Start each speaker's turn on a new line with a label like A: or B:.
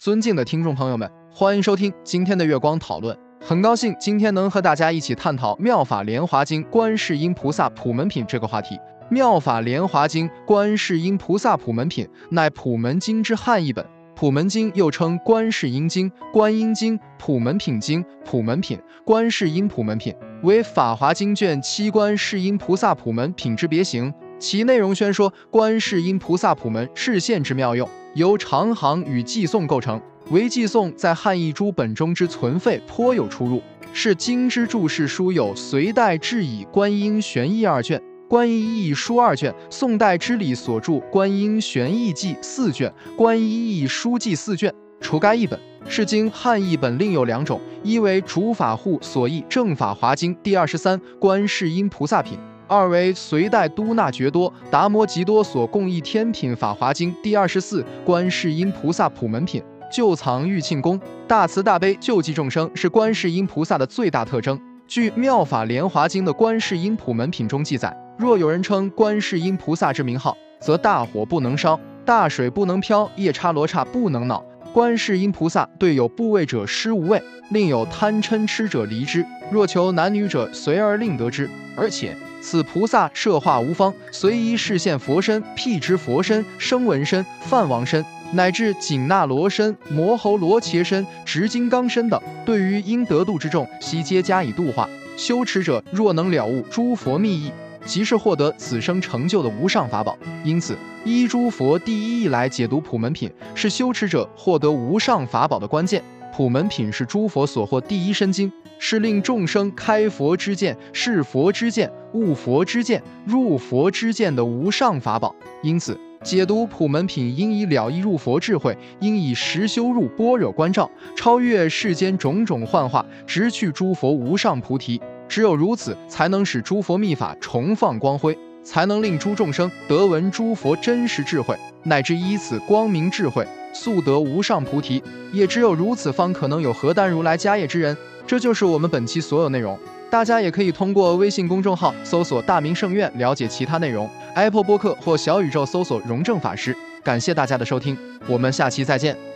A: 尊敬的听众朋友们，欢迎收听今天的月光讨论。很高兴今天能和大家一起探讨《妙法莲华经》观世音菩萨普门品这个话题。《妙法莲华经》观世音菩萨普门品乃普门经之汉译本。普门经又称观世音经、观音经、普门品经、普门品、观世音普门品，为《法华经》卷七观世音菩萨普门品之别行。其内容宣说观世音菩萨普门示现之妙用，由长行与寄颂构成。唯寄颂在汉译诸本中之存废颇有出入。是经之注释书有隋代制以观音玄义二卷。观音义书二卷，宋代知礼所著《观音玄义记》四卷，《观音义书记》四卷。除该一本，是经汉译本另有两种：一为主法护所译《正法华经》第二十三《观世音菩萨品》；二为隋代都那觉多达摩吉多所共译《天品法华经》第二十四《观世音菩萨普门品》。旧藏玉庆宫，大慈大悲救济众生是观世音菩萨的最大特征。据《妙法莲华经》的观世音普门品中记载。若有人称观世音菩萨之名号，则大火不能烧，大水不能漂，夜叉罗刹不能恼。观世音菩萨对有部位者施无畏，另有贪嗔痴者离之。若求男女者，随而令得之。而且此菩萨设化无方，随意示现佛身、辟支佛身、声闻身、梵王身，乃至紧那罗身、摩喉罗伽身、执金刚身等，对于应得度之众，悉皆加以度化。修持者若能了悟诸佛密意。即是获得此生成就的无上法宝，因此依诸佛第一义来解读普门品，是修持者获得无上法宝的关键。普门品是诸佛所获第一身经，是令众生开佛之见、是佛之见、悟佛之见、入佛之见的无上法宝。因此，解读普门品应以了义入佛智慧，应以实修入般若观照，超越世间种种幻化，直去诸佛无上菩提。只有如此，才能使诸佛密法重放光辉，才能令诸众生得闻诸佛真实智慧，乃至依此光明智慧，速得无上菩提。也只有如此，方可能有何丹如来家业之人。这就是我们本期所有内容。大家也可以通过微信公众号搜索“大明圣院”了解其他内容，Apple 播客或小宇宙搜索“荣正法师”。感谢大家的收听，我们下期再见。